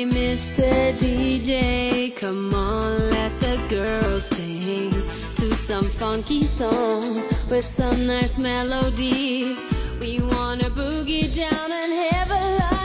Hey, Mr. DJ, come on, let the girls sing to some funky songs with some nice melodies. We wanna boogie down and have a lot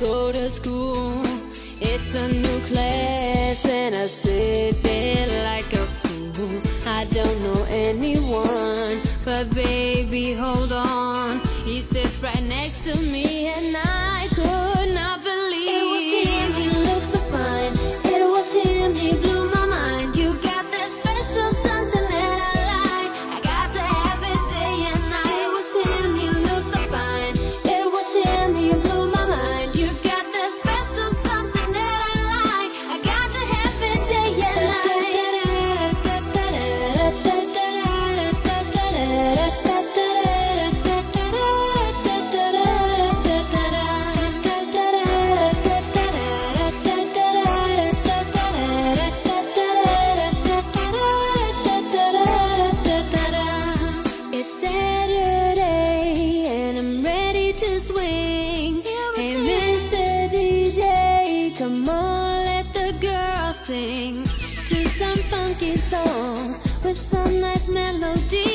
Go to school. It's a new class and I sit there like a fool. I don't know anyone, but baby, hold on. He sits right next to me. sing to some funky song with some nice melody.